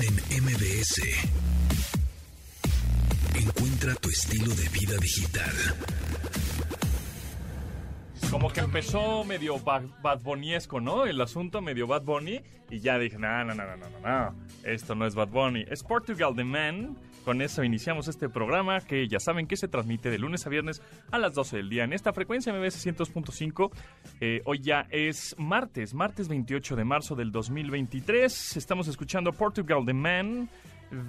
En MBS. Encuentra tu estilo de vida digital. Como que empezó medio Bad, Bad ¿no? El asunto medio Bad Bunny. Y ya dije, no, no, no, no, no, no. Esto no es Bad Bunny. Es Portugal The Man. Con eso iniciamos este programa que ya saben que se transmite de lunes a viernes a las 12 del día en esta frecuencia MBS 100.5. Eh, hoy ya es martes, martes 28 de marzo del 2023. Estamos escuchando Portugal The Man.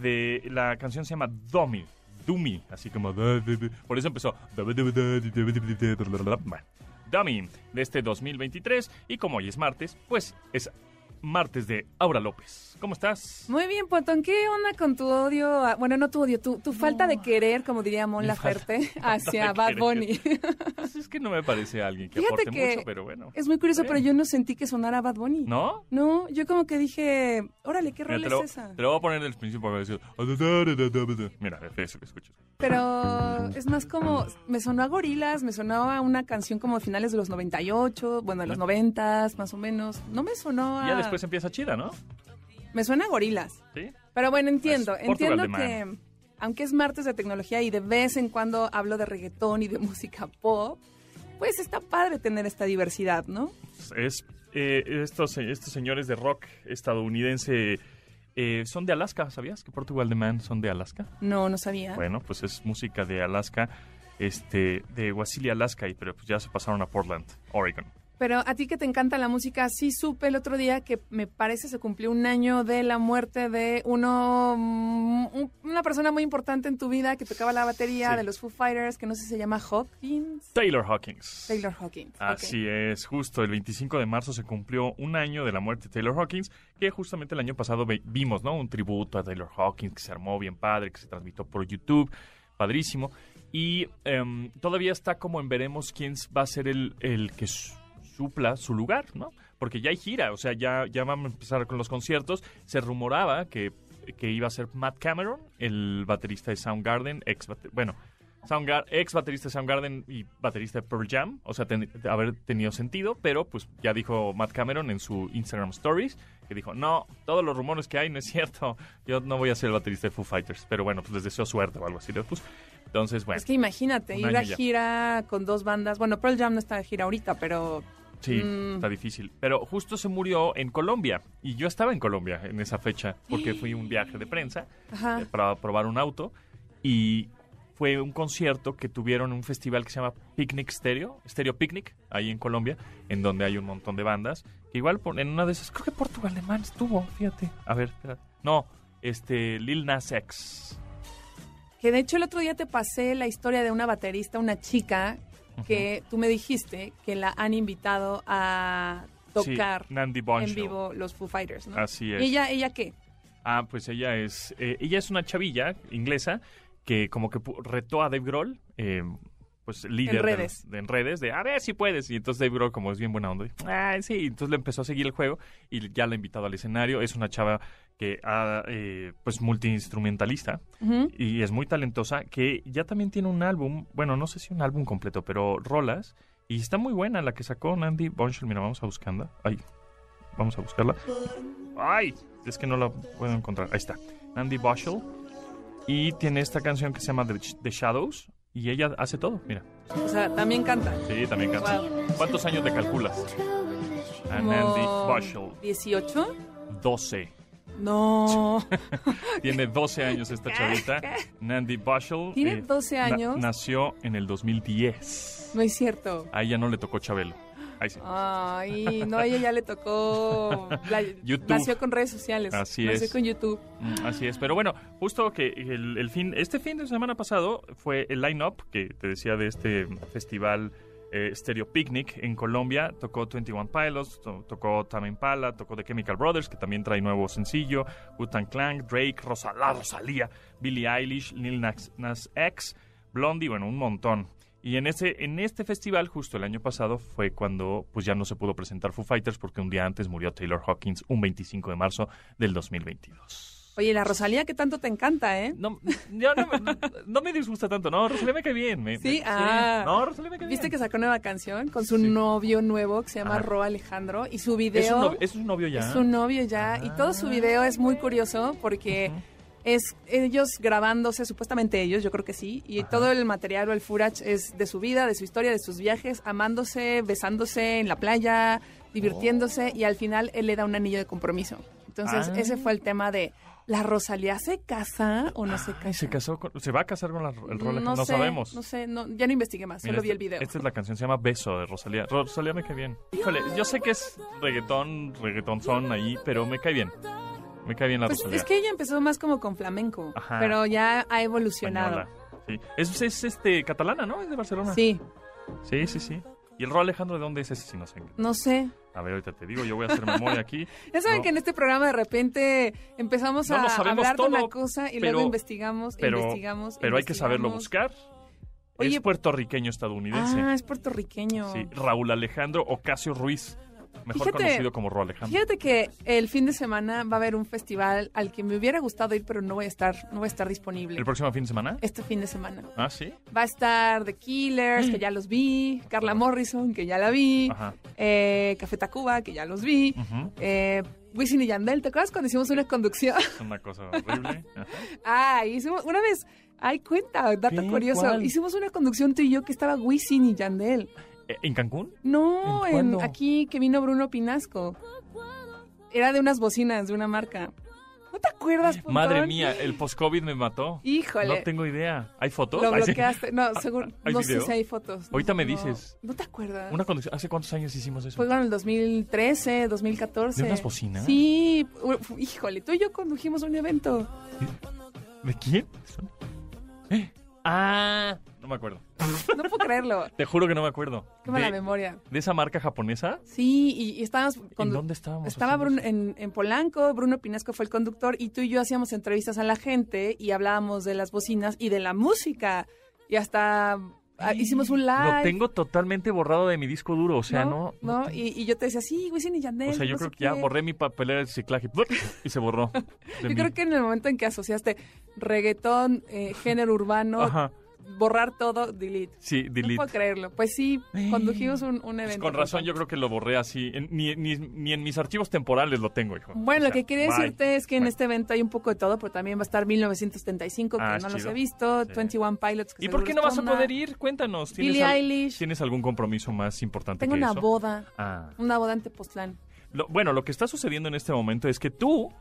De, la canción se llama Dummy. Dummy, así como... Por eso empezó... Dummy de este 2023. Y como hoy es martes, pues es martes de Aura López. ¿Cómo estás? Muy bien, Pontón. ¿Qué onda con tu odio? a- bueno, no tu odio, tu, tu falta de querer, como diría Mon Laferte, hacia Bad querer. Bunny. Pues es que no me parece alguien que Fíjate aporte que mucho, pero bueno. Es muy curioso, pero yo no sentí que sonara Bad Bunny. ¿No? No, yo como que dije, órale, ¿qué rol es esa? te lo voy a poner en el principio para decir... Mira, eso que escuchas. Pero es más como, me sonó a gorilas, me sonaba a una canción como de finales de los 98, bueno, de los 90 más o menos. No me sonó a... Ya después empieza chida, ¿no? Me suena a gorilas. Sí. Pero bueno, entiendo, Pues, entiendo que aunque es martes de tecnología y de vez en cuando hablo de reggaetón y de música pop, pues está padre tener esta diversidad, ¿no? Es, eh, estos, estos señores de rock estadounidense eh, son de Alaska, ¿sabías? Que Portugal The Man son de Alaska. No, no sabía. Bueno, pues es música de Alaska, este, de Wasilla, Alaska, y, pero pues ya se pasaron a Portland, Oregon. Pero a ti que te encanta la música, sí supe el otro día que me parece se cumplió un año de la muerte de uno, mm, un- una persona muy importante en tu vida que tocaba la batería Sí. de los Foo Fighters, que no sé si se llama Hawkins. Taylor Hawkins. Taylor Hawkins. Así es, justo el 25 de marzo se cumplió un año de la muerte de Taylor Hawkins, que justamente el año pasado vimos, ¿no? Un tributo a Taylor Hawkins que se armó bien padre, que se transmitió por YouTube, padrísimo. Y em, todavía está como en veremos quién va a ser el, el que su- supla su lugar, ¿no? Porque ya hay gira, o sea, ya, ya vamos a empezar con los conciertos. Se rumoraba que, que iba a ser Matt Cameron, el baterista de Soundgarden, ex bueno, Soundgar- ex baterista de Soundgarden y baterista de Pearl Jam, o sea, ten- haber tenido sentido, pero pues ya dijo Matt Cameron en su Instagram Stories que dijo, no, todos los rumores que hay no es cierto, yo no voy a ser el baterista de Foo Fighters, pero bueno, pues les deseo suerte o algo así. puso. Entonces, bueno, Es que imagínate, ir a gira con dos bandas. Bueno, Pearl Jam no está de gira ahorita, pero sí, mm. está difícil. Pero justo se murió en Colombia y yo estaba en Colombia en esa fecha porque fui a un viaje de prensa Ajá. eh, para probar un auto y fue un concierto que tuvieron un festival que se llama Picnic Stereo, Stereo Picnic, ahí en Colombia, en donde hay un montón de bandas. Que igual por- en una de esas, creo que Portugal de Man estuvo, fíjate. A ver, espera. No, este, Lil Nas X. Que de hecho el otro día te pasé la historia de una baterista, una chica, que tú me dijiste que la han invitado a tocar Sí, en vivo los Foo Fighters, ¿no? Así es. ¿Y ella, ella qué? Ah, pues ella es, eh, ella es una chavilla inglesa que como que retó a Dave Grohl, eh, pues líder En de- redes. De, en redes, de a ver si puedes. Y entonces Dave Grohl, como es bien buena onda, dijo, ah, sí. Entonces le empezó a seguir el juego y ya la ha invitado al escenario. Es una chava que ha, eh, pues multiinstrumentalista y es muy talentosa, que ya también tiene un álbum, bueno, no sé si un álbum completo, pero rolas. Y está muy buena la que sacó Nandy Bonshell. Mira, vamos a buscarla. Ay, vamos a buscarla. Ay, es que no la puedo encontrar. Ahí está. Nandy Bonshell. Y tiene esta canción que se llama The, Shadows. Y ella hace todo, mira. O sea, también canta. Sí, también canta. ¿Cuántos años le calculas? A Nandy Como Bonshell. 18. 12. No. Tiene 12 años esta chavita. Nandy Bonshell. ¿Tiene eh, 12 na- años? nació en el 2010. No es cierto. A ella no le tocó Chabelo. Ahí sí. Ay, no, a ella ya le tocó. la- YouTube. Nació con redes sociales. Así nació es. con YouTube. Mm, Así es, pero bueno, justo que el, el fin, este fin de semana pasado fue el line-up que te decía de este festival eh, Stereo Picnic en Colombia. Tocó 21 Pilots, to- tocó Tame Impala, tocó The Chemical Brothers, que también trae nuevo sencillo, Wu-Tang Clan, Drake, Rosalá, Rosalía, Billie Eilish, Lil Nas, Nas X, Blondie, bueno, un montón. Y en este, en este festival, justo el año pasado, fue cuando pues ya no se pudo presentar Foo Fighters porque un día antes murió Taylor Hawkins, un 25 de marzo del 2022. Oye, la Rosalía que tanto te encanta, ¿eh? No, ya no, me- no me disgusta tanto, no, Rosalía me cae bien. me- Sí, me- ah. No, Rosalía me cae ¿Viste bien. que sacó nueva canción con su Sí. novio nuevo que se llama. Ro Alejandro? Y su video... ¿Es un novio, ¿Es novio ya? Es un novio ya. Y todo su video es muy curioso porque es ellos grabándose, supuestamente ellos, yo creo que sí. Y Ajá. todo el material o el furach es de su vida, de su historia, de sus viajes, amándose, besándose en la playa, divirtiéndose. Y al final él le da un anillo de compromiso. Entonces, Ah. ese fue el tema de. ¿La Rosalía se casa o no se casa? Se casó con- se va a casar con la, el rol, no, no, sé, sabemos. No sé, no, ya no investigué más, Mira, solo vi el este- video. Esta es la canción, se llama Beso de Rosalía. Rosalía me cae bien. Híjole, yo sé que es reggaetón, reggaetón son ahí, pero me cae bien. Me cae bien la Pues Rosalía. es que ella empezó más como con flamenco, Ajá. pero ya ha evolucionado. Española. Sí. Es, es, este catalana, ¿no? Es de Barcelona. Sí, Sí, sí, sí. ¿Y el rol Alejandro de dónde es ese? Si no sé. no sé. A ver, ahorita te digo, yo voy a hacer memoria aquí. Ya saben No. que en este programa de repente empezamos No a hablar de una cosa y pero- luego investigamos, pero- investigamos. Pero hay que saberlo buscar. Oye, es puertorriqueño estadounidense. Ah, es puertorriqueño. Sí, Raúl Alejandro Ocasio Ruiz, mejor Fíjate- conocido como Ro Alejandro. Fíjate que el fin de semana va a haber un festival al que me hubiera gustado ir, pero no voy a estar, no voy a estar disponible. ¿El próximo fin de semana? Este fin de semana. Ah, sí. Va a estar The Killers, que ya los vi, Carla Morrison, que ya la vi, Ajá. eh, Café Tacuba, que ya los vi, Ujú. eh, Wisin y Yandel, ¿te acuerdas cuando hicimos una conducción? Es una cosa horrible. Ajá. Ah, hicimos una vez, ay, cuenta, dato curioso. ¿Cuál? Hicimos una conducción tú y yo que estaba Wisin y Yandel. Eh, ¿En Cancún? No, ¿En aquí que vino Bruno Pinasco. Era de unas bocinas de una marca. ¿No te acuerdas, Pontón? Madre mía, el post-COVID me mató. Híjole. No tengo idea. ¿Hay fotos? Lo bloqueaste. No, seguro. ¿Hay No sé si hay fotos. Ahorita me dices. ¿No te acuerdas? Una conducción. ¿Hace cuántos años hicimos eso? Fue en el 2013, 2014. ¿De unas bocinas? Sí. Híjole, tú y yo condujimos un evento. ¿De quién? ¿Eh? Ah, no me acuerdo. No puedo creerlo. Te juro que no me acuerdo. Qué mala de, memoria. de esa marca japonesa? Sí, y, y estábamos... ¿En dónde estábamos? Estaba Bruno en, en Polanco, Bruno Pinasco fue el conductor y tú y yo hacíamos entrevistas a la gente y hablábamos de las bocinas y de la música. Y hasta ah, hicimos un live. Lo tengo totalmente borrado de mi disco duro, o sea, no. No, y, y yo te decía, sí, Wisin y Yandel. o sea, yo creo que ya qué". borré mi papelera de reciclaje y se borró. Yo mí. creo que en el momento en que asociaste reggaetón, eh, género urbano, Ajá. Borrar todo, delete. Sí, No delete. puedo creerlo. Pues sí, condujimos un, un Pues evento. con razón, yo creo que lo borré así. En- ni, ni, ni en mis archivos temporales lo tengo, hijo. Bueno, O lo que quería bye. decirte es que en Bye. este evento hay un poco de todo, pero también va a estar 1975, que Ah, no los he visto, Sí. 21 Pilots. Que ¿Y por qué no vas a poder ir? Cuéntanos. ¿Tienes, Billie al- Eilish. ¿Tienes algún compromiso más importante Tengo que una eso? boda, Ah. una boda en Tepoztlán. Lo- bueno, lo que está sucediendo en este momento es que tú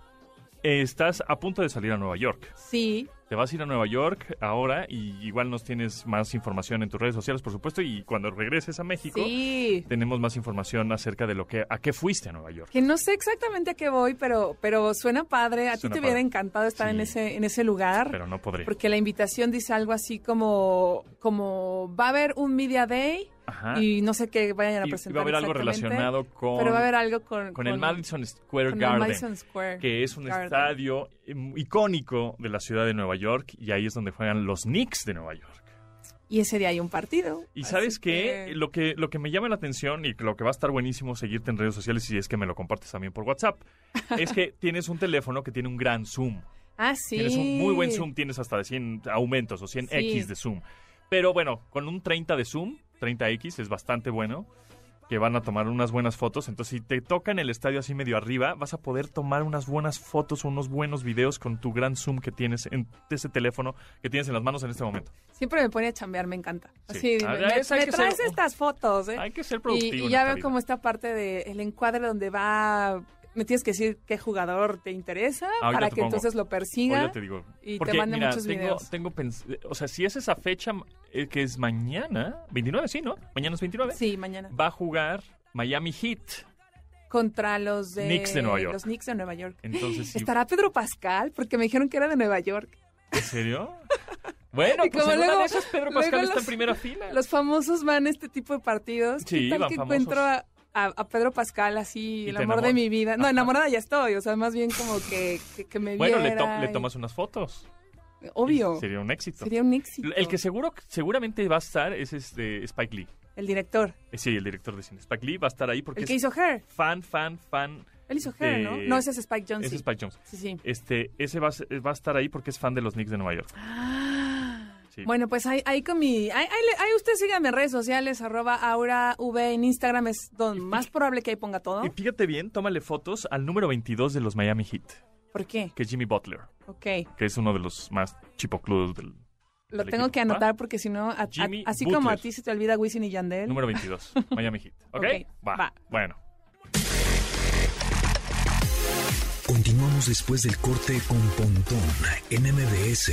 estás a punto de salir a Nueva York. Sí, Te vas a ir a Nueva York ahora y igual nos tienes más información en tus redes sociales, por supuesto, y cuando regreses a México sí. tenemos más información acerca de lo que a qué fuiste a Nueva York. Que no sé exactamente a qué voy, pero, pero suena padre. A ti te hubiera encantado estar Sí. en ese en ese lugar. Pero no podré. Porque la invitación dice algo así como, como va a haber un Media Day Ajá. y no sé qué vayan a Y- y presentar. va a haber algo relacionado con, Pero va a haber algo con, con el Madison Square con el Garden. Madison Square que es un Garden. estadio icónico de la ciudad de Nueva York y ahí es donde juegan los Knicks de Nueva York. Y ese día hay un partido. Y sabes qué? que- Lo que lo que me llama la atención y lo que va a estar buenísimo seguirte en redes sociales si es que me lo compartes también por WhatsApp es que tienes un teléfono que tiene un gran zoom. Ah, sí. Tienes un muy buen zoom, tienes hasta de 100 aumentos o 100 Sí. X de zoom. Pero bueno, con un 30 de zoom, 30X es bastante bueno, que van a tomar unas buenas fotos. Entonces, si te toca en el estadio así medio arriba, vas a poder tomar unas buenas fotos o unos buenos videos con tu gran zoom que tienes en ese teléfono que tienes en las manos en este momento. Siempre me pone a chambear, me encanta. Sí. Así, Ah, me, traes ser- estas fotos, ¿eh? Hay que ser Y, productivo. y ya veo como esta parte del encuadre donde va... Me tienes que decir qué jugador te interesa Ahorita para te que pongo. entonces lo persiga. Te digo. y te mande mira, muchos tengo, videos. tengo o sea, si es esa fecha eh, que es mañana, 29, sí, ¿no? Mañana es 29. Sí, mañana. Va a jugar Miami Heat. Contra los de... Knicks de Nueva York. Los Knicks de Nueva York. Entonces, ¿Estará Pedro Pascal? Porque me dijeron que era de Nueva York. ¿en serio? Bueno, pues como en una luego- de esas Pedro Pascal está los- en primera fila. Los famosos van a este tipo de partidos. Sí, ¿Qué tal van que famosos. encuentro a, a- a Pedro Pascal así, el amor de mi vida? No, Ajá. enamorada ya estoy. O sea, más bien como que, que, que me Bueno, le, to- le tomas unas fotos. Obvio. Sería un éxito. Sería un éxito. El que seguro, seguramente va a estar es este Spike Lee. El director. Eh, Sí, el director de cine. Spike Lee va a estar ahí porque El que es hizo Her. fan, fan, fan. Él hizo Hair, ¿no? No, ese es Spike Jonze. Ese es Spike Jones. Sí, sí. Este, ese va va a estar ahí porque es fan de los Knicks de Nueva York. Ah. Sí. Bueno, pues ahí, ahí con mi... Ahí, ahí, le- ahí usted síganme en redes sociales, arroba aurav en Instagram, es donde más probable que ahí ponga todo. Y fíjate bien, tómale fotos al número 22 de los Miami Heat, ¿Por qué? que es Jimmy Butler, Ok. que es uno de los más chipocludos del Lo del tengo equipo, que ¿va? anotar porque si no, a- a- Jimmy así como a ti se te olvida Wisin y Yandel. número 22, Miami Heat. ¿Ok? Ok, Va. va. Bueno. Continuamos después del corte con Pontón en MBS.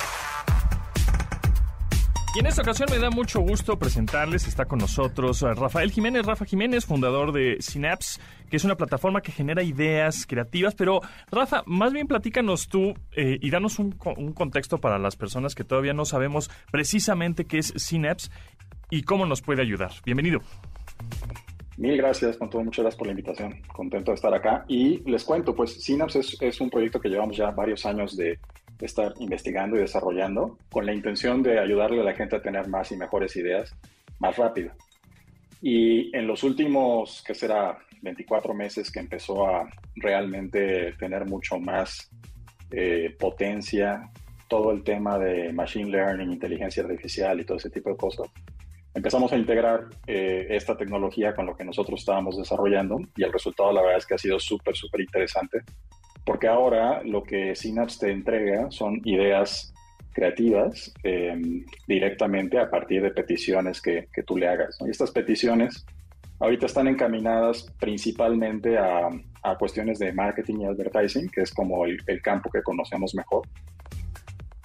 Y en esta ocasión me da mucho gusto presentarles, está con nosotros eh, Rafael Jiménez, Rafa Jiménez, fundador de Synapse, que es una plataforma que genera ideas creativas. Pero Rafa, más bien platícanos tú eh, y danos un, co- un contexto para las personas que todavía no sabemos precisamente qué es Synapse y cómo nos puede ayudar. Bienvenido. Mil gracias, con todo, muchas gracias por la invitación. Contento de estar acá. Y les cuento, pues Synapse es un proyecto que llevamos ya varios años de estar investigando y desarrollando con la intención de ayudarle a la gente a tener más y mejores ideas más rápido. Y en los últimos, que será 24 meses que empezó a realmente tener mucho más eh, potencia todo el tema de machine learning, inteligencia artificial y todo ese tipo de cosas, empezamos a integrar eh, esta tecnología con lo que nosotros estábamos desarrollando y el resultado la verdad es que ha sido súper, súper interesante porque ahora lo que Synapse te entrega son ideas creativas eh, directamente a partir de peticiones que, que tú le hagas. ¿no? Y estas peticiones ahorita están encaminadas principalmente a, a, cuestiones de marketing y advertising, que es como el, el campo que conocemos mejor.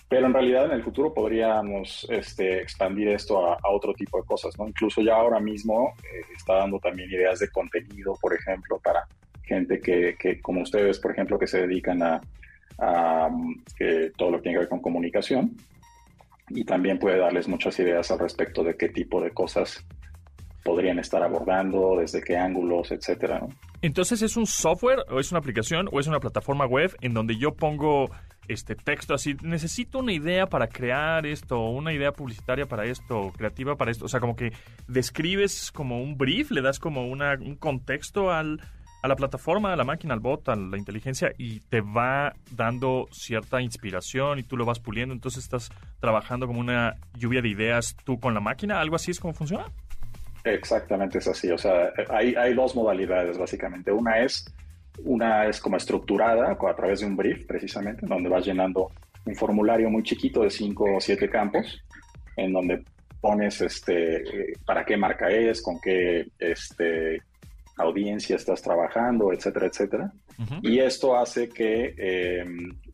Pero en realidad en el futuro podríamos este, expandir esto a, a, otro tipo de cosas, ¿no? Incluso ya ahora mismo eh, está dando también ideas de contenido, por ejemplo, para gente que, que como ustedes, por ejemplo, que se dedican a, eh, todo lo que tiene que ver con comunicación. Y también puede darles muchas ideas al respecto de qué tipo de cosas podrían estar abordando, desde qué ángulos, etcétera. Entonces, ¿es un software o es una aplicación o es una plataforma web en donde yo pongo este texto así, necesito una idea para crear esto, una idea publicitaria para esto, creativa para esto? O sea, como que describes como un brief, le das como una, un contexto al, a la plataforma, a la máquina, al bot, a la inteligencia y te va dando cierta inspiración y tú lo vas puliendo, entonces estás trabajando como una lluvia de ideas tú con la máquina, algo así es como funciona. Exactamente es así, o sea, hay, hay dos modalidades básicamente. Una es, una es como estructurada a través de un brief precisamente, donde vas llenando un formulario muy chiquito de cinco o siete campos, en donde pones este, para qué marca es, con qué este, audiencia estás trabajando, etcétera, etcétera. Uh -huh. Y esto hace que eh,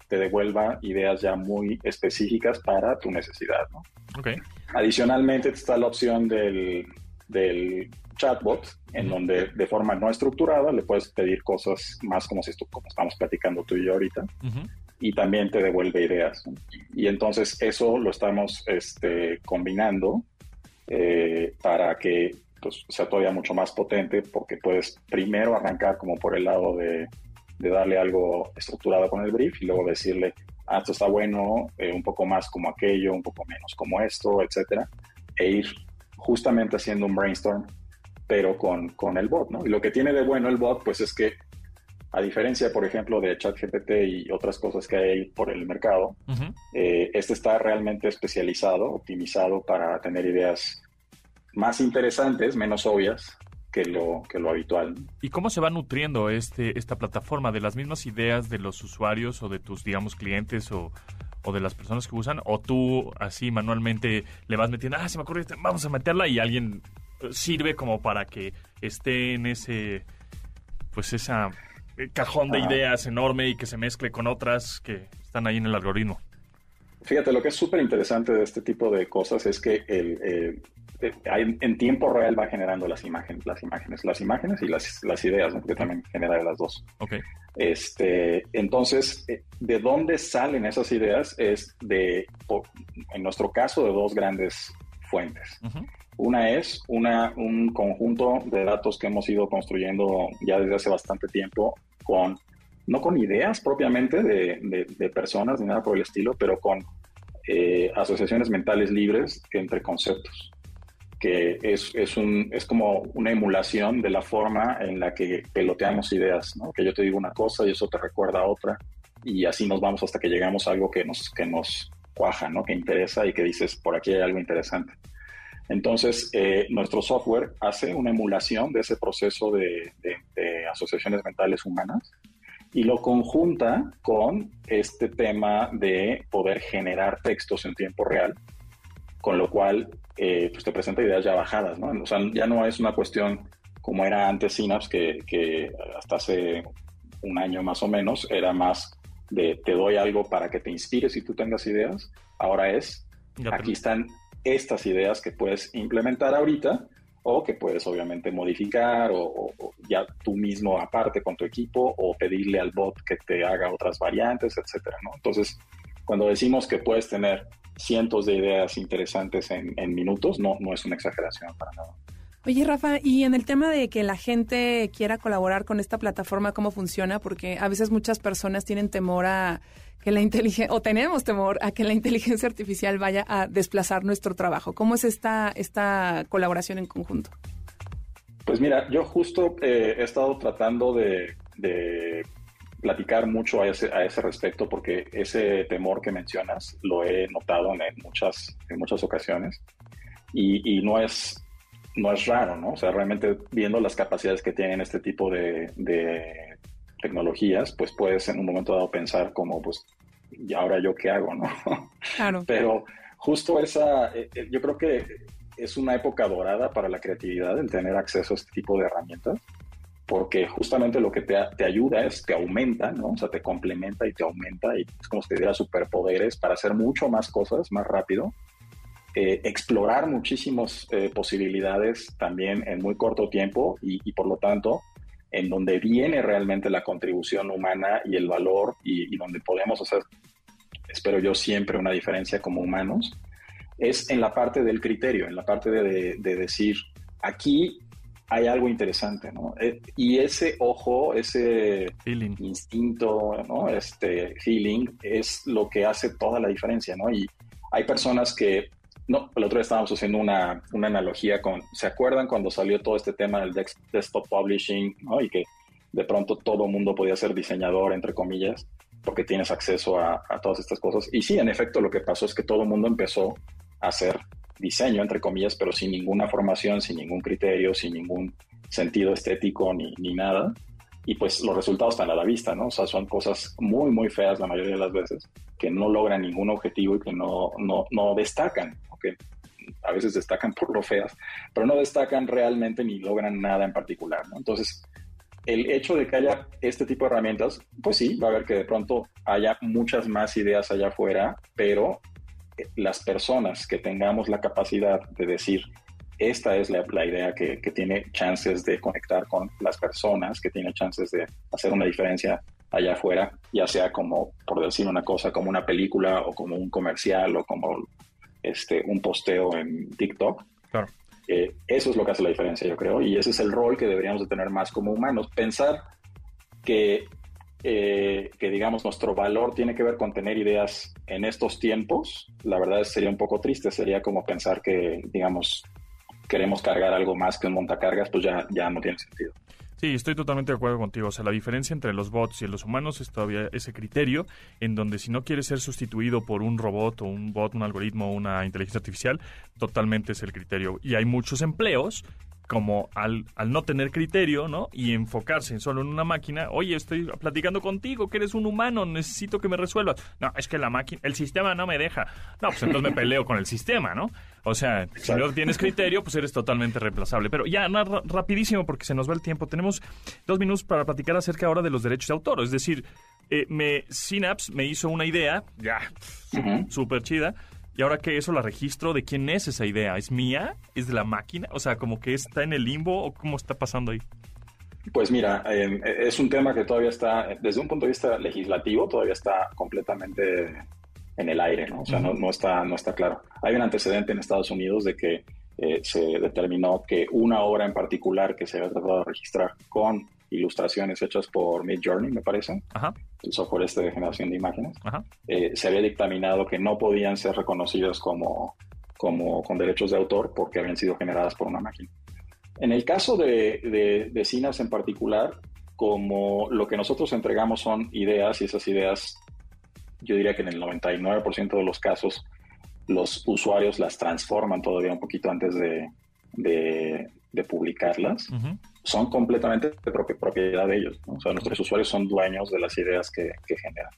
te devuelva ideas ya muy específicas para tu necesidad. ¿no? Okay. Adicionalmente está la opción del, del chatbot, en uh -huh. donde de forma no estructurada le puedes pedir cosas más como, si esto, como estamos platicando tú y yo ahorita. Uh -huh. Y también te devuelve ideas. ¿no? Y entonces eso lo estamos este, combinando eh, para que pues, sea todavía mucho más potente porque puedes primero arrancar como por el lado de, de darle algo estructurado con el brief y luego decirle, ah, esto está bueno, eh, un poco más como aquello, un poco menos como esto, etcétera, e ir justamente haciendo un brainstorm, pero con, con el bot, ¿no? Y lo que tiene de bueno el bot, pues es que, a diferencia, por ejemplo, de ChatGPT y otras cosas que hay por el mercado, uh -huh. eh, este está realmente especializado, optimizado para tener ideas más interesantes, menos obvias que lo, que lo habitual. ¿Y cómo se va nutriendo este, esta plataforma? ¿De las mismas ideas de los usuarios o de tus, digamos, clientes o, o de las personas que usan? ¿O tú así manualmente le vas metiendo, ah, se me ocurre, vamos a meterla y alguien sirve como para que esté en ese, pues esa cajón de ideas enorme y que se mezcle con otras que están ahí en el algoritmo? Fíjate, lo que es súper interesante de este tipo de cosas es que el, eh, en tiempo real va generando las imágenes, las imágenes, las imágenes y las, las ideas, ¿no? porque también genera de las dos. Okay. Este, entonces, ¿de dónde salen esas ideas? Es de, en nuestro caso, de dos grandes fuentes. Uh -huh. Una es una, un conjunto de datos que hemos ido construyendo ya desde hace bastante tiempo con, no con ideas propiamente de, de, personas ni nada por el estilo, pero con eh, asociaciones mentales libres entre conceptos, que es, es, un, es como una emulación de la forma en la que peloteamos ideas, ¿no? que yo te digo una cosa y eso te recuerda otra, y así nos vamos hasta que llegamos a algo que nos, que nos cuaja, ¿no? que interesa y que dices, por aquí hay algo interesante. Entonces, eh, nuestro software hace una emulación de ese proceso de, asociaciones mentales humanas y lo conjunta con este tema de poder generar textos en tiempo real, con lo cual eh, pues te presenta ideas ya bajadas, ¿no? O sea, ya no es una cuestión como era antes Synapse, que, que hasta hace un año más o menos era más de te doy algo para que te inspires y tú tengas ideas. Ahora es, aquí están estas ideas que puedes implementar ahorita o que puedes obviamente modificar o, ya tú mismo aparte con tu equipo o pedirle al bot que te haga otras variantes, etcétera, ¿no? Entonces, cuando decimos que puedes tener cientos de ideas interesantes en, en minutos, no, no es una exageración para nada. Oye, Rafa, y en el tema de que la gente quiera colaborar con esta plataforma, ¿cómo funciona? Porque a veces muchas personas tienen temor a que la inteligencia, o tenemos temor a que la inteligencia artificial vaya a desplazar nuestro trabajo. ¿Cómo es esta, esta colaboración en conjunto? Pues mira, yo justo eh, he estado tratando de, platicar mucho a ese, a ese respecto porque ese temor que mencionas lo he notado en, muchas, en muchas ocasiones y, y, no, es, no es raro, ¿no? O sea, realmente viendo las capacidades que tienen este tipo de, de tecnologías, pues puedes en un momento dado pensar como, pues, ¿y ahora yo qué hago, no? Claro. Pero justo esa, eh, eh, yo creo que es una época dorada para la creatividad el tener acceso a este tipo de herramientas, porque justamente lo que te, te ayuda es, te aumenta, ¿no? O sea, te complementa y te aumenta y es como si te diera superpoderes para hacer mucho más cosas más rápido, eh, explorar muchísimas posibilidades también en muy corto tiempo y, y por lo tanto en donde viene realmente la contribución humana y el valor y, donde podemos hacer, espero yo, siempre una diferencia como humanos, es en la parte del criterio, en la parte de, decir, aquí hay algo interesante, ¿no? Eh, y ese ojo, ese instinto, ¿no? Este feeling es lo que hace toda la diferencia, ¿no? Y hay personas que no, el otro día estábamos haciendo una, una, analogía con, ¿se acuerdan cuando salió todo este tema del desktop publishing ¿no? y que de pronto todo el mundo podía ser diseñador, entre comillas, porque tienes acceso a, a, todas estas cosas? Y sí, en efecto, lo que pasó es que todo el mundo empezó a hacer diseño, entre comillas, pero sin ninguna formación, sin ningún criterio, sin ningún sentido estético ni, ni nada y pues los resultados están a la vista, ¿no? O sea, son cosas muy, muy feas la mayoría de las veces, que no logran ningún objetivo y que no, no, no destacan, que a veces destacan por lo feas, pero no destacan realmente ni logran nada en particular, ¿no? Entonces, el hecho de que haya este tipo de herramientas, pues sí, va a haber que de pronto haya muchas más ideas allá afuera, pero las personas que tengamos la capacidad de decir, esta es la, idea que, tiene chances de conectar con las personas, que tiene chances de hacer una diferencia allá afuera, ya sea como, por decir una cosa, como una película o como un comercial o como este, un posteo en TikTok. Claro. Eh, eso es lo que hace la diferencia, yo creo, y ese es el rol que deberíamos de tener más como humanos. Pensar que, eh, que, digamos, nuestro valor tiene que ver con tener ideas en estos tiempos, la verdad sería un poco triste, sería como pensar que, digamos, queremos cargar algo más que un montacargas, pues ya, ya no tiene sentido. Sí, estoy totalmente de acuerdo contigo. O sea, la diferencia entre los bots y los humanos es todavía ese criterio en donde si no quieres ser sustituido por un robot o un bot, un algoritmo una inteligencia artificial, totalmente es el criterio. Y hay muchos empleos como al, al, no tener criterio, ¿no? Y enfocarse solo en una máquina, oye, estoy platicando contigo, que eres un humano, necesito que me resuelvas. No, es que la máquina, el sistema no me deja. No, pues entonces me peleo con el sistema, ¿no? O sea, si no tienes criterio, pues eres totalmente reemplazable. Pero ya, rapidísimo, porque se nos va el tiempo. Tenemos dos minutos para platicar acerca ahora de los derechos de autor. Es decir, eh, me, Synapse me hizo una idea, ya, súper chida, y ahora que eso la registro, ¿de quién es esa idea? ¿Es mía? ¿Es de la máquina? O sea, como que está en el limbo o cómo está pasando ahí. Pues mira, em, es un tema que todavía está, desde un punto de vista legislativo, todavía está completamente en el aire, ¿no? O sea, no, está, no está claro. Hay un antecedente en Estados Unidos de que eh, se determinó que una obra en particular que se había tratado de registrar con ilustraciones hechas por Mid Journey, me parece, el software este de generación de imágenes, eh, se había dictaminado que no podían ser reconocidas como, como con derechos de autor porque habían sido generadas por una máquina. En el caso de, de, de Synapse en particular, como lo que nosotros entregamos son ideas y esas ideas, yo diría que en el 99% de los casos los usuarios las transforman todavía un poquito antes de, de, publicarlas, son completamente de propiedad de ellos. O sea, nuestros usuarios son dueños de las ideas que, que, generan.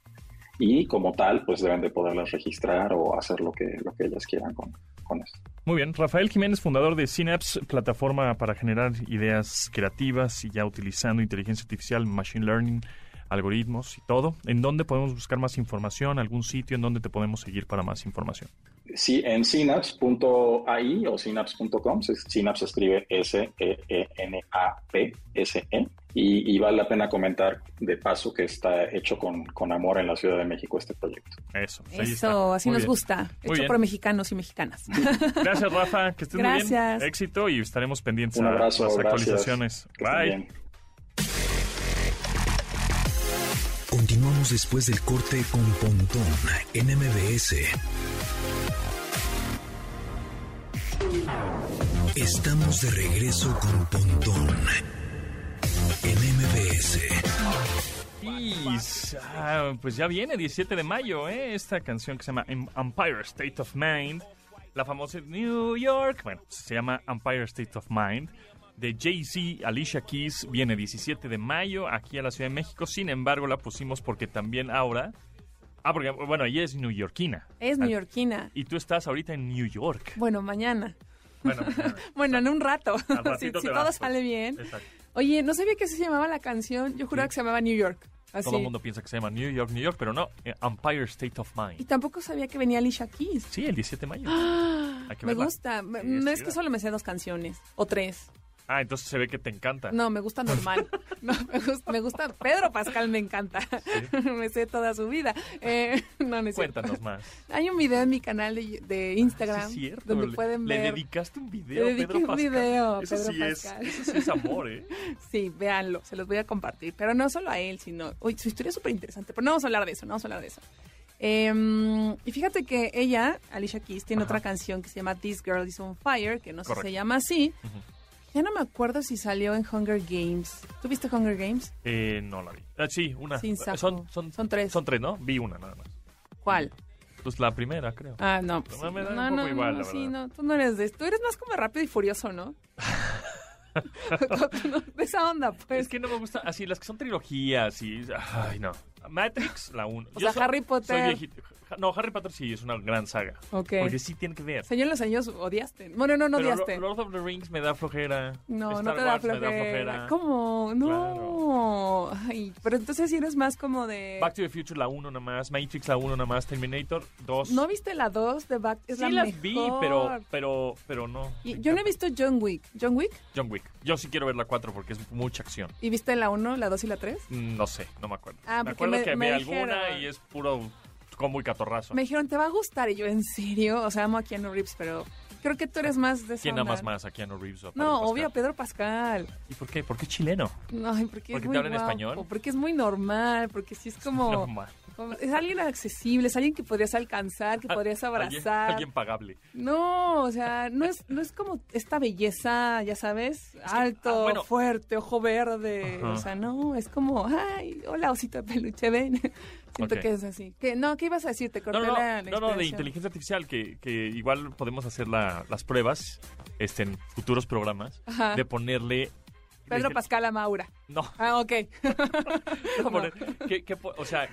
Y como tal, pues deben de poderlas registrar o hacer lo que, lo que ellas quieran con, con eso. Muy bien. Rafael Jiménez, fundador de Synapse, plataforma para generar ideas creativas y ya utilizando inteligencia artificial, machine learning algoritmos y todo. ¿En dónde podemos buscar más información? ¿Algún sitio en donde te podemos seguir para más información? Sí, en synapse.ai o synapse.com. Synapse escribe S-E-E-N-A-P-S-E. -E, y, vale la pena comentar de paso que está hecho con, con amor en la Ciudad de México este proyecto. Eso, Eso, así nos gusta. hecho por mexicanos y mexicanas. Gracias, Rafa. Que estés muy bien. Éxito y estaremos pendientes Un abrazo, las actualizaciones. Bye. Continuamos después del corte con Pontón en MBS. Estamos de regreso con Pontón en MBS. Y, ah, pues ya viene, 17 de mayo, ¿eh? esta canción que se llama Empire State of Mind. La famosa New York, bueno, se llama Empire State of Mind de Jay-Z, Alicia Keys, viene 17 de mayo aquí a la Ciudad de México. Sin embargo, la pusimos porque también ahora... Ah, porque, bueno, ella es newyorkina. Es newyorkina. Y tú estás ahorita en New York. Bueno, mañana. Bueno, bueno en un rato. si, todo sale bien. Oye, no sabía que se llamaba la canción. Yo juraba que se llamaba New York. Todo el mundo piensa que se llama New York, New York, pero no, eh, Empire State of Mind. Y tampoco sabía que venía Alicia Keys. Sí, el 17 de mayo. me gusta. no es que solo me sé dos canciones o tres. Ah, entonces se ve que te encanta. No, me gusta normal. No, me, gusta, Pedro Pascal me encanta. me sé toda su vida. Eh, no, no Cuéntanos más. Hay un video en mi canal de, Instagram sí, cierto. donde pueden ver. Le dedicaste un video a Pedro un video eso sí Es, eso sí es amor, ¿eh? sí, véanlo. Se los voy a compartir. Pero no solo a él, sino... Uy, su historia es súper interesante. Pero no vamos a hablar de eso, no vamos a hablar de eso. Em, y fíjate que ella, Alicia Keys, tiene otra canción que se llama This Girl Is On Fire, que no sé si se llama así, ya no me acuerdo si salió en Hunger Games. ¿Tú viste Hunger Games? Eh, no la vi. Ah, sí, una. Son, son, son tres. Son tres, ¿no? Vi una nada más. ¿Cuál? Pues la primera, creo. Ah, no. Pues, me da no, un poco no, igual, no, sí, no. Tú no eres de... Tú eres más como rápido y furioso, ¿no? de esa onda, pues. Es que no me gusta. Así, las que son trilogías y. Ay, no. Matrix, la 1. O sea, Harry Potter. No, Harry Potter sí es una gran saga. Porque sí tiene que ver. Señor los años odiaste. Bueno, no, no odiaste. Lord of the Rings me da flojera. No, no te da flojera. ¿Cómo? No. Ay, pero entonces sí eres más como de. Back to the Future la 1 más. Matrix la 1 más. Terminator 2. ¿No viste la 2 de Back? Es sí la las vi, pero, pero, pero no. yo no he visto John Wick. ¿John Wick? John Wick. Yo sí quiero ver la 4 porque es mucha acción. ¿Y viste la 1, la 2 y la 3? Mm, no sé, no me acuerdo. Ah, me acuerdo que vi alguna y es puro como y catorrazo. Me dijeron, ¿te va a gustar? Y yo, ¿en serio? O sea, amo a Keanu Reeves, pero creo que tú eres más de ¿Quién amas más a Keanu Reeves o No, obvio, Pedro Pascal. ¿Y por qué? ¿Por qué chileno? No, porque, ¿Porque es te habla en español? Porque es muy normal, porque sí es como... normal. Es alguien accesible, es alguien que podrías alcanzar, que podrías abrazar. Alguien, pagable. No, o sea, no es, no es como esta belleza, ya sabes, alto, ah, fuerte, ojo verde. O sea, no, es como, ay, hola osito de peluche, ven. Siento que es así. Que, no, ¿qué ibas a decir? Te corté no, no, la, No, no, de inteligencia artificial, que, que igual podemos hacer la, las pruebas este, en futuros programas de ponerle Pedro Pascal a Maura. No. Ah, ok. o sea,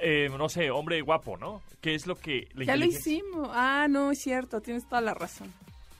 eh, no sé, hombre guapo, ¿no? ¿Qué es lo que... ya lo hicimos. Ah, no, es cierto, tienes toda la razón.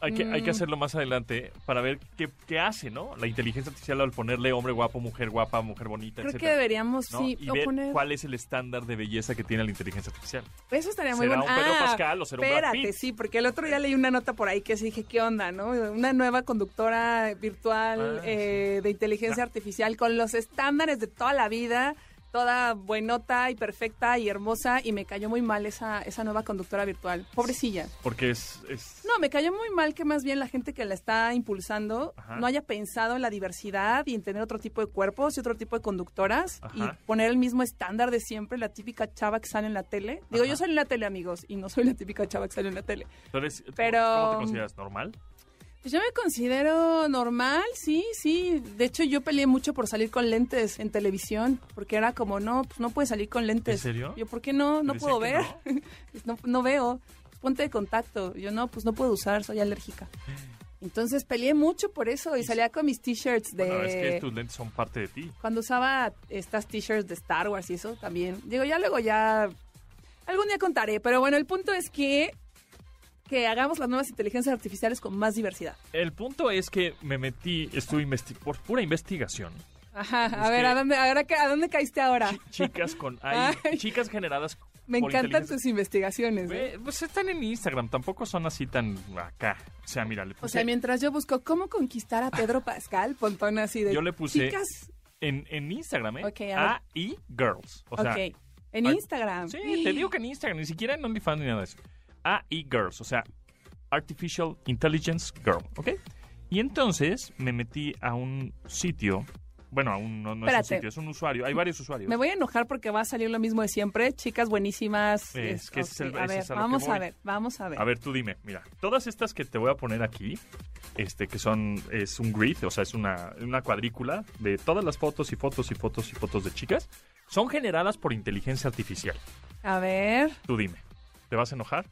Hay que, hay que mm. hacerlo más adelante para ver qué, qué, hace, ¿no? La inteligencia artificial al ponerle hombre guapo, mujer guapa, mujer bonita, Creo que deberíamos, sí, y ver cuál es el estándar de belleza que tiene la inteligencia artificial. Eso estaría muy bueno. ¿Será un Pedro ah, Pascal o será un Brad Pitt? sí, porque el otro día leí una nota por ahí que sí dije, ¿qué onda, no? Una nueva conductora virtual ah, eh, de inteligencia artificial con los estándares de toda la vida toda buenota y perfecta y hermosa y me cayó muy mal esa, esa nueva conductora virtual. Pobrecilla. Porque es, es... No, me cayó muy mal que más bien la gente que la está impulsando Ajá. no haya pensado en la diversidad y en tener otro tipo de cuerpos y otro tipo de conductoras Ajá. y poner el mismo estándar de siempre, la típica chava que sale en la tele. Digo, Ajá. yo salí en la tele, amigos, y no soy la típica chava que sale en la tele. ¿tú eres- Pero- ¿Cómo te consideras? ¿Normal? Pues yo me considero normal, sí, sí. De hecho, yo peleé mucho por salir con lentes en televisión, porque era como, no, pues no puedes salir con lentes. ¿En serio? Yo, ¿por qué no? No puedo ver. No. no, veo. Pues ponte de contacto. Yo, no, pues no puedo usar, soy alérgica. Entonces peleé mucho por eso y salía con mis t-shirts de... Bueno, es que tus lentes son parte de ti. Cuando usaba estas t-shirts de Star Wars y eso también. Digo, ya luego ya... Algún día contaré, pero bueno, el punto es que que hagamos las nuevas inteligencias artificiales con más diversidad. El punto es que me metí, estuve por pura investigación. Ajá, a ver, ¿a dónde, a, ver, ¿a dónde caíste ahora? Chi- chicas con hay Ay. chicas generadas Me encantan tus investigaciones. ¿eh? Pues están en Instagram, tampoco son así tan acá. O sea, mira, le O sea, mientras yo busco cómo conquistar a Pedro Pascal, pontón así de Yo le puse- chicas. en, en Instagram, ¿eh? A ver. AI Girls. O sea, ok, en Instagram. Sí, te digo que en Instagram, ni siquiera en OnlyFans ni nada de eso. AI Girls, o sea, Artificial Intelligence Girl, ¿ok? Y entonces me metí a un sitio, bueno, a un, no, no es un sitio, es un usuario, hay varios usuarios. Me voy a enojar porque va a salir lo mismo de siempre. Chicas buenísimas. Es que ese es el- a ver, es vamos a ver, vamos a ver. A ver, tú dime, mira, todas estas que te voy a poner aquí, este, que son, es un grid, o sea, es una, una cuadrícula de todas las fotos y fotos y fotos y fotos de chicas, son generadas por inteligencia artificial. A ver. Tú dime, ¿te vas a enojar?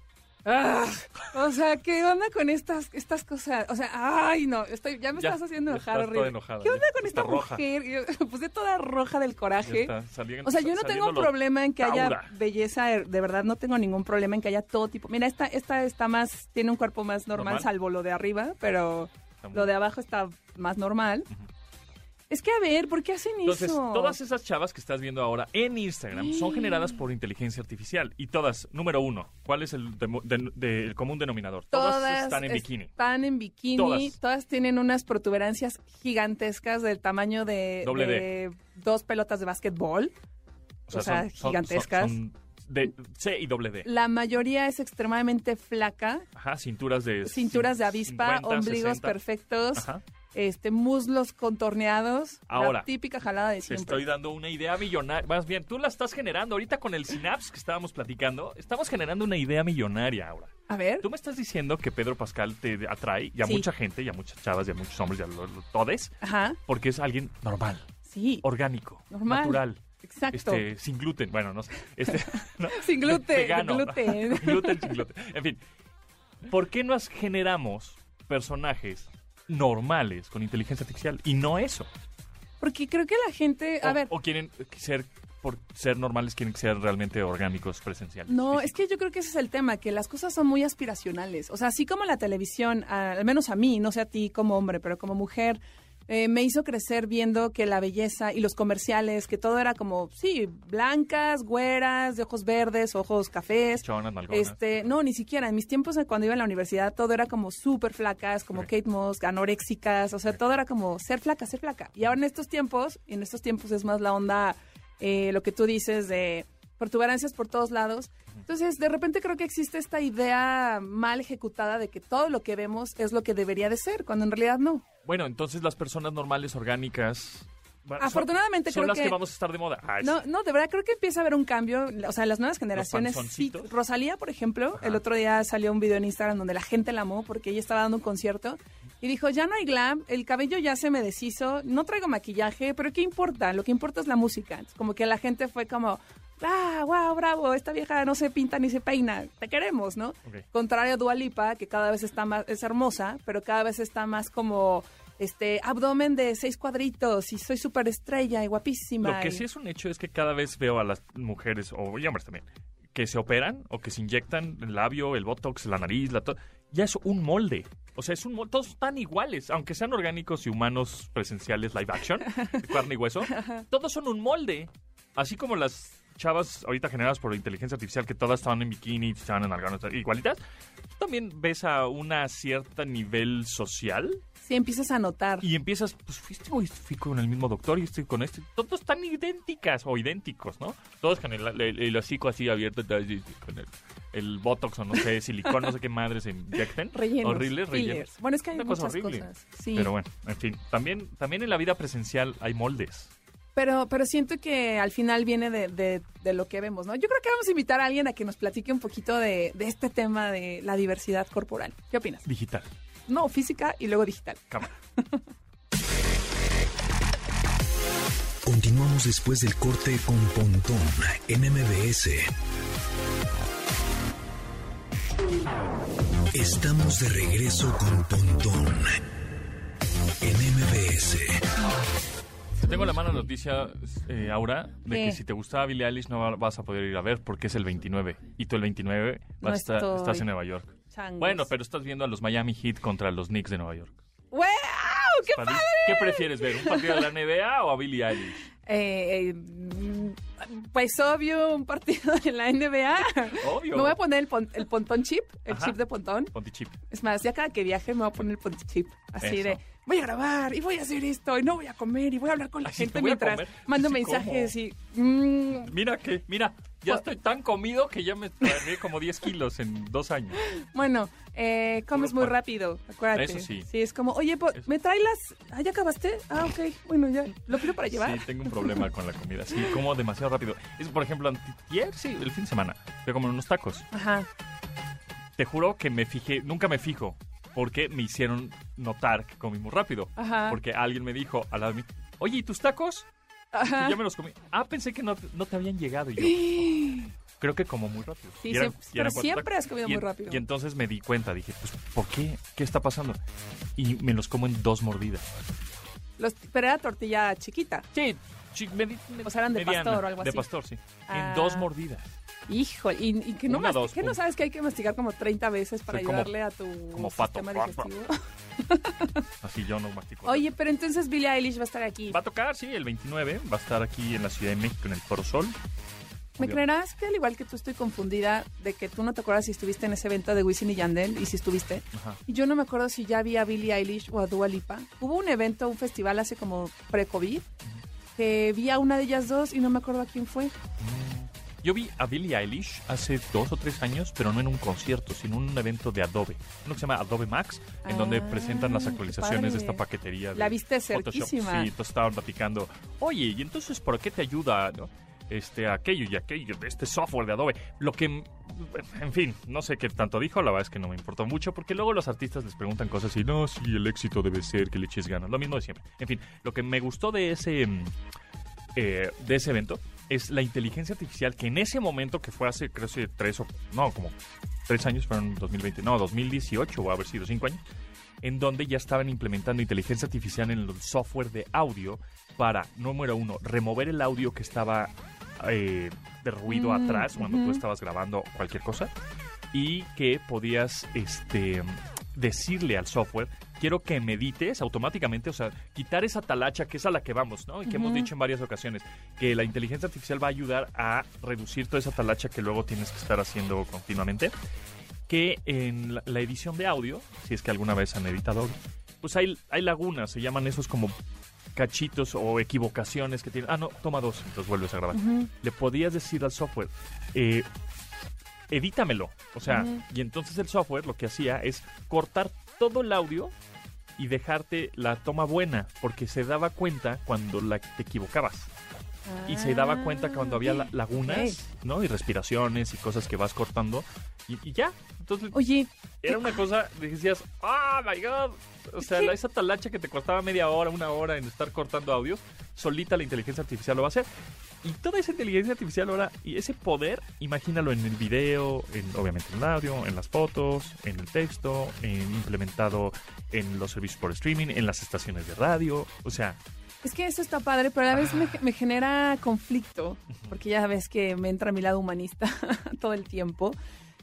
Ah, o sea, ¿qué onda con estas, estas cosas? O sea, ay, no, estoy, ya me Ya, estás haciendo enojar estás toda enojada, ¿Qué onda con esta roja. mujer? Yo puse toda roja del coraje. está, O sea, yo no tengo problema en que haya Taura. belleza, de de verdad no tengo ningún problema en que haya todo tipo. Mira, esta, esta está más, tiene un cuerpo más normal, ¿Normal? salvo lo de arriba, pero lo de abajo está más normal. Es que a ver, ¿por qué hacen Entonces, eso? todas esas chavas que estás viendo ahora en Instagram son generadas por inteligencia artificial. Y todas, número uno, ¿cuál es el, de- de- el común denominador? Todas, están en bikini. Están en bikini. Todas. Todas. tienen unas protuberancias gigantescas del tamaño de, Doble dos pelotas de básquetbol. o sea, gigantescas. son de C y doble D. La mayoría es extremadamente flaca. Ajá, cinturas de... Cinturas de avispa, 50, ombligos 60. perfectos, Ajá. Este muslos contorneados. Ahora, la típica jalada de Te siempre. estoy dando una idea millonaria. Más bien, tú la estás generando. Ahorita con el Synapse que estábamos platicando, estamos generando una idea millonaria ahora. A ver. Tú me estás diciendo que Pedro Pascal te atrae y a Sí. mucha gente, y a muchas chavas, y a muchos hombres, y a lo- lo- todes, Ajá. porque es alguien normal, Sí. orgánico, Normal. natural, Exacto. este, sin gluten. Bueno, no sé. Este, ¿no? Sin gluten. Vegano. gluten. Gluten, sin gluten. En fin, ¿por qué nos generamos personajes normales con inteligencia artificial y no eso? Porque creo que la gente. A o, ver. o quieren ser, por ser normales, quieren ser realmente orgánicos, presenciales. No, es que yo creo que ese es el tema, que las cosas son muy aspiracionales. O sea, así como la televisión, al menos a mí, no sé a ti como hombre, pero como mujer, eh, me hizo crecer viendo que la belleza y los comerciales, que todo era como, sí, blancas, güeras, de ojos verdes, ojos cafés. Chonas. Este, no, ni siquiera. En mis tiempos, eh, cuando iba a la universidad, todo era como súper flacas, como. Kate Moss, anoréxicas, o sea, todo era como ser flaca, ser flaca. Y ahora en estos tiempos, y en estos tiempos es más la onda, eh, lo que tú dices de protuberancias por todos lados. Entonces, de repente creo que existe esta idea mal ejecutada de que todo lo que vemos es lo que debería de ser, cuando en realidad no. Bueno, entonces las personas normales, orgánicas... bueno, son- Afortunadamente son creo las que... que- vamos a estar de moda. No, no, de verdad creo que empieza a haber un cambio. O sea, las nuevas generaciones. Sí. Rosalía, por ejemplo, Ajá. el otro día salió un video en Instagram donde la gente la amó porque ella estaba dando un concierto y dijo: Ya no hay glam, el cabello ya se me deshizo, no traigo maquillaje, pero ¿qué importa? Lo que importa es la música. Entonces, como que la gente fue como. ¡Ah, wow, bravo! Esta vieja no se pinta ni se peina. Te queremos, ¿no? Ok. Contrario a Dua Lipa, que cada vez está más, es hermosa, pero cada vez está más como, este, abdomen de seis cuadritos y soy súper estrella y guapísima. Lo que y- sí es un hecho es que cada vez veo a las mujeres, o y hombres también, que se operan o que se inyectan el labio, el botox, la nariz, la to- ya es un molde. O sea, es un molde. Todos están iguales, aunque sean orgánicos y humanos presenciales live action, de carne y hueso. Todos son un molde. Así como las chavas ahorita generadas por inteligencia artificial que todas estaban en bikini, estaban en algo igualitas, también ves a una cierta nivel social Sí, empiezas a notar. y empiezas, pues fuiste fui con el mismo doctor y estoy con este, todos están idénticas o idénticos, ¿no? Todos con el, el, el hocico así abierto, con el, el botox o no sé, silicón, no sé qué madres se inyecten. Rellenos. Horribles, rellenos. fillers. Bueno, es que hay Una cosa muchas horrible. cosas. Sí. Pero bueno, en fin, también, también en la vida presencial hay moldes. Pero, pero siento que al final viene de, de- de lo que vemos, ¿no? Yo creo que vamos a invitar a alguien a que nos platique un poquito de, de este tema de la diversidad corporal. ¿Qué opinas? Digital. No, física y luego digital. Cámara. Continuamos después del corte con Pontón en MBS. Estamos de regreso con Pontón en MBS. Te tengo la mala noticia, eh, Aura, de ¿Qué? que si te gustaba Billie Eilish no va- vas a poder ir a ver porque es el 29. Y tú el 29 vas No estar- estás en Nueva York. Changos. Bueno, pero estás viendo a los Miami Heat contra los Knicks de Nueva York. ¡Wow! ¡Qué Padre- ¿Qué prefieres ver? ¿Un partido de la NBA o a Billie Eilish? Eh, eh, pues obvio, un partido de la NBA. Obvio. Me voy a poner el, pon- el pontón chip, el Ajá. chip de pontón. Ponti chip. Es más, ya cada que viaje me voy a poner el ponti chip. Así Eso. de, voy a grabar y voy a hacer esto y no voy a comer y voy a hablar con la Así, gente mientras mando Sí, mensajes y... mm, Mira que, mira, ya estoy tan comido que ya me perdí como 10 kilos en dos años. bueno, eh, comes muy rápido, acuérdate. Eso sí. Sí, es como, oye, Eso. ¿me trae las...? Ah, ¿ya acabaste? Ah, ok, bueno, ya. ¿Lo pido para llevar? Sí, tengo un problema con la comida. Sí, como demasiado rápido. Es, por ejemplo, antier, sí, el fin de semana, a comer unos tacos. Ajá. Te juro que me fijé, nunca me fijo, porque me hicieron notar que comí muy rápido. Ajá. Porque alguien me dijo al lado de mí, oye, ¿y tus tacos? Ajá. Y ya me los comí. Ah, pensé que no, no te habían llegado. Y yo, creo que como muy rápido. Sí, Y eran- siempre- y pero siempre has comido Y muy rápido. Y entonces me di cuenta, dije, pues, ¿por qué? ¿Qué está pasando? Y me los como en dos mordidas. Los, pero era tortilla chiquita. Sí, chi- medi- O sea, eran de mediana, pastor o algo De así. pastor, sí. Ah. En dos mordidas. Híjole, y, y que no, Una, dos, ¿qué no sabes que hay que masticar como 30 veces para como- ayudarle a tu como pato. sistema digestivo? Así yo no mastico. Oye, pero entonces Billie Eilish va a estar aquí. Va a tocar, sí, el 29. Va a estar aquí en la Ciudad de México, en el Foro Sol. ¿Me creerás que al igual que tú estoy confundida de que tú no te acuerdas si estuviste en ese evento de Wisin y Yandel y si estuviste? Ajá. Y yo no me acuerdo si ya vi a Billie Eilish o a Dua Lipa. Hubo un evento, un festival hace como pre-COVID que vi a una de ellas dos y no me acuerdo a quién fue. Yo vi a Billie Eilish hace dos o tres años, pero no en un concierto, sino en un evento de Adobe. Uno que se llama Adobe Max, en donde Ah, presentan las actualizaciones de esta paquetería. de La viste Photoshop. cerquísima. Sí, entonces estaban platicando, oye, ¿y entonces por qué te ayuda no? este, aquello y aquello, de este software de Adobe? Lo que, en fin, no sé qué tanto dijo, la verdad es que no me importó mucho, porque luego los artistas les preguntan cosas y, no, sí, el éxito debe ser que le eches ganas, lo mismo de siempre. En fin, lo que me gustó de ese... mm, eh, de ese evento es la inteligencia artificial que en ese momento, que fue hace creo que tres o no, como tres años, fueron 2020, no, 2018 o haber sido cinco años, en donde ya estaban implementando inteligencia artificial en el software de audio para, número uno, remover el audio que estaba eh, de ruido Mm, atrás cuando tú estabas grabando cualquier cosa y que podías este decirle al software quiero que medites automáticamente, o sea, quitar esa talacha que es a la que vamos, ¿no? Y que hemos Ujú. dicho en varias ocasiones, que la inteligencia artificial va a ayudar a reducir toda esa talacha que luego tienes que estar haciendo continuamente. Que en la, edición de audio, si es que alguna vez han editado, audio, pues hay, hay lagunas, se llaman esos como cachitos o equivocaciones que tienen. Ah, no, toma dos, entonces vuelves a grabar. Ujú. Le podías decir al software, eh, edítamelo. O sea, Ujú. y entonces el software lo que hacía es cortar todo el audio y dejarte la toma buena, porque se daba cuenta cuando la, te equivocabas. Y se daba cuenta cuando había la- lagunas, ¿no? Y respiraciones y cosas que vas cortando. Y, y ya. Entonces Oye, era una cosa, decías, ¡ah, my God! O sea, la- esa talacha que te costaba media hora, una hora en estar cortando audios, solita la inteligencia artificial lo va a hacer. Y toda esa inteligencia artificial ahora, y ese poder, imagínalo en el video, en, obviamente en el audio, en las fotos, en el texto, en, implementado en los servicios por streaming, en las estaciones de radio. O sea, es que eso está padre, pero a la vez me, me genera conflicto, porque ya ves que me entra a mi lado humanista todo el tiempo.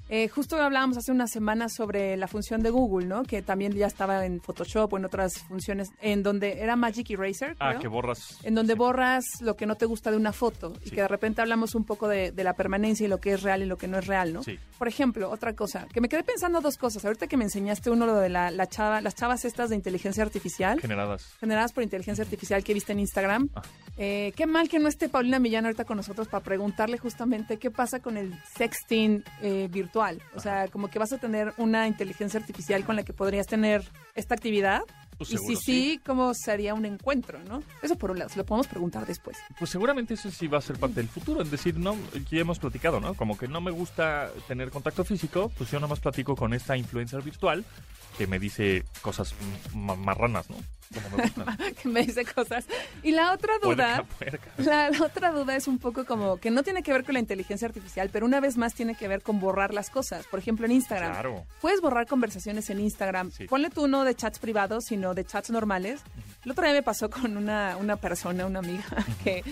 Eh, justo hablábamos hace unas semanas sobre la función de Google, ¿no? Que también ya estaba en Photoshop o en otras funciones, en donde era Magic Eraser. Ah, creo, que borras. En donde sí. borras lo que no te gusta de una foto y que de repente hablamos un poco de, de la permanencia y lo que es real y lo que no es real, ¿no? Sí. Por ejemplo, otra cosa, que me quedé pensando dos cosas. Ahorita que me enseñaste uno lo de la, la chava, las chavas estas de inteligencia artificial, Generadas. generadas por inteligencia artificial que viste en Instagram. Ah. Eh, qué mal que no esté Paulina Millán ahorita con nosotros para preguntarle justamente qué pasa con el sexting eh, virtual. O sea, como que vas a tener una inteligencia artificial con la que podrías tener esta actividad. Pues y si sí, ¿cómo sería un encuentro, no? Eso por un lado, se lo podemos preguntar después. Pues seguramente eso sí va a ser parte del futuro, es decir, no, ya hemos platicado, ¿no? Como que no me gusta tener contacto físico, pues yo nada más platico con esta influencer virtual que me dice cosas ma- marranas, ¿no? Como me gustan. que me dice cosas. Y la otra duda... Puerca, puerca. La, la otra duda es un poco como que no tiene que ver con la inteligencia artificial, pero una vez más tiene que ver con borrar las cosas. Por ejemplo, en Instagram. Claro. Puedes borrar conversaciones en Instagram. Sí. Ponle tú no de chats privados, sino de chats normales. El otro día me pasó con una, una persona, una amiga, que,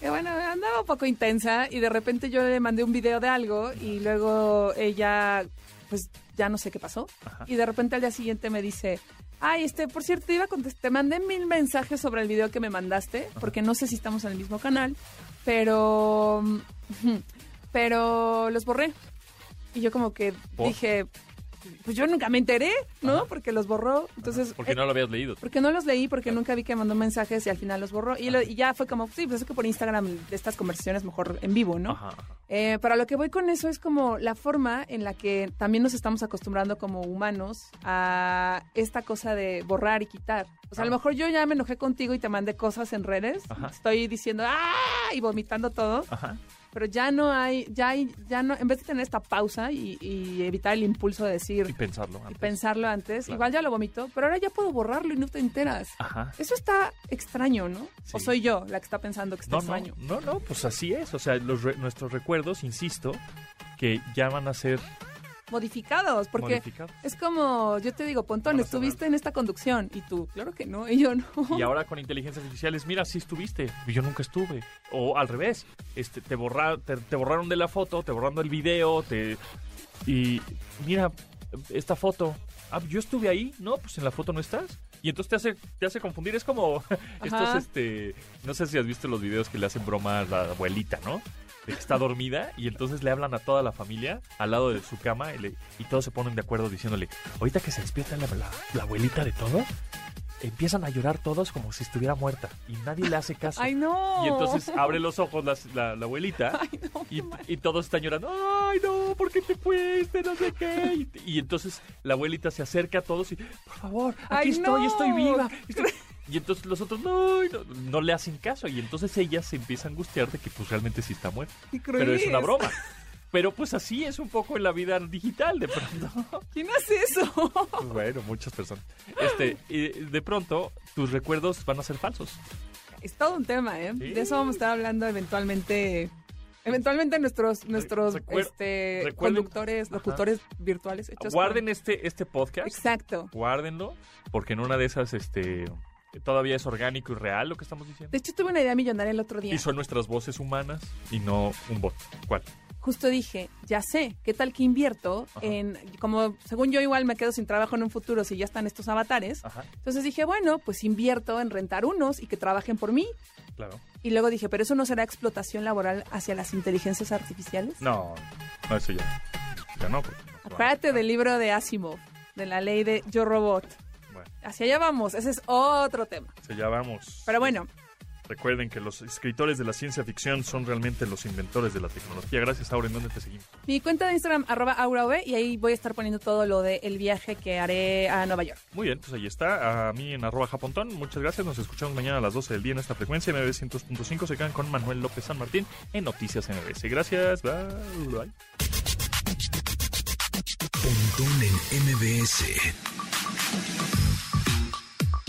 que, bueno, andaba un poco intensa y de repente yo le mandé un video de algo y luego ella, pues ya no sé qué pasó. Ajá. Y de repente al día siguiente me dice, ay, este, por cierto, te iba a contestar, te mandé mil mensajes sobre el video que me mandaste, porque no sé si estamos en el mismo canal, pero, ujú, pero los borré. Y yo como que ¿Por? dije, pues yo nunca me enteré, ¿no? Ajá. Porque los borró. Entonces, Porque eh, no lo habías leído. porque no los leí, porque Claro. nunca vi que mandó mensajes y al final los borró. Y, lo- y ya fue como, sí, pues es que por Instagram de estas conversaciones mejor en vivo, ¿no? Ajá. Eh, para lo que voy con eso es como la forma en la que también nos estamos acostumbrando como humanos a esta cosa de borrar y quitar. O sea, a lo Claro. mejor yo ya me enojé contigo y te mandé cosas en redes. Ajá. Estoy diciendo ¡ah! y vomitando todo. Ajá. Pero ya no hay, ya hay, ya no, en vez de tener esta pausa y, y evitar el impulso de decir Y pensarlo y antes. pensarlo antes, Claro. igual ya lo vomito, pero ahora ya puedo borrarlo y no te enteras. Ajá. Eso está extraño, ¿no? O soy yo la que está pensando que está No, no, extraño. no, no, pues así es. O sea, los re- nuestros recuerdos, insisto, que ya van a ser Modificados, porque es como, yo te digo, Pontón, estuviste en esta conducción y tú, claro que no, y yo no. Y ahora con inteligencias artificiales, mira, sí estuviste, yo nunca estuve. O al revés, este, te, borra- te, te borraron de la foto, te borraron del video, te y mira esta foto. Ah, yo estuve ahí, no, pues en la foto no estás. Y entonces te hace, te hace confundir. Es como estos, Ajá. este, no sé si has visto los videos que le hacen broma a la abuelita, ¿no? De que está dormida y entonces le hablan a toda la familia al lado de su cama y, le- y todos se ponen de acuerdo diciéndole, ahorita que se despierta la, la- la abuelita de todo, empiezan a llorar todos como si estuviera muerta y nadie le hace caso. Ay, no. Y entonces abre los ojos la, la- la abuelita Ay, no. y, y todos están llorando. ¡Ay, no! ¿Por qué te fuiste? No sé qué. Y, y entonces la abuelita se acerca a todos y, por favor, aquí Ay, estoy, no. estoy viva. estoy-". Y entonces los otros no, no, no le hacen caso. Y entonces ella se empieza a angustiar de que pues realmente sí está muerta. Pero es una broma. Pero pues así es un poco en la vida digital de pronto. ¿Quién hace eso? Pues bueno, muchas personas. Este, y de pronto tus recuerdos van a ser falsos. es todo un tema, ¿eh? Sí. De eso vamos a estar hablando eventualmente. Eventualmente nuestros nuestros Recuer- este, conductores, Ajá. locutores virtuales hechos Guarden con- este, este podcast. Exacto. guárdenlo, porque en una de esas, este, todavía es orgánico y real lo que estamos diciendo. De hecho, tuve una idea millonaria el otro día. Y son nuestras voces humanas y no un bot. ¿Cuál? Justo dije, ya sé, ¿qué tal que invierto Ajá. en, como según yo igual me quedo sin trabajo en un futuro si ya están estos avatares? Ajá, Entonces dije, bueno, pues invierto en rentar unos y que trabajen por mí. claro. Y luego dije, pero eso no será explotación laboral hacia las inteligencias artificiales. No, no, eso ya. Ya no. porque nos Acuérdate van a- del libro de Asimov, de la ley de Yo Robot. Hacia allá vamos, ese es otro tema. se ya vamos. Pero bueno, Recuerden que los escritores de la ciencia ficción son realmente los inventores de la tecnología. Gracias, Aura. ¿En dónde te seguimos? mi cuenta de Instagram, arroba AuraV, y ahí voy a estar poniendo todo lo del viaje que haré a Nueva York. Muy bien, pues ahí está. A mí en arroba japontón. Muchas gracias. Nos escuchamos mañana a las 12 del día en esta frecuencia. MB 100.5 se quedan con Manuel López San Martín en Noticias MBS. Gracias. Bye. Bye. Pontón en MBS.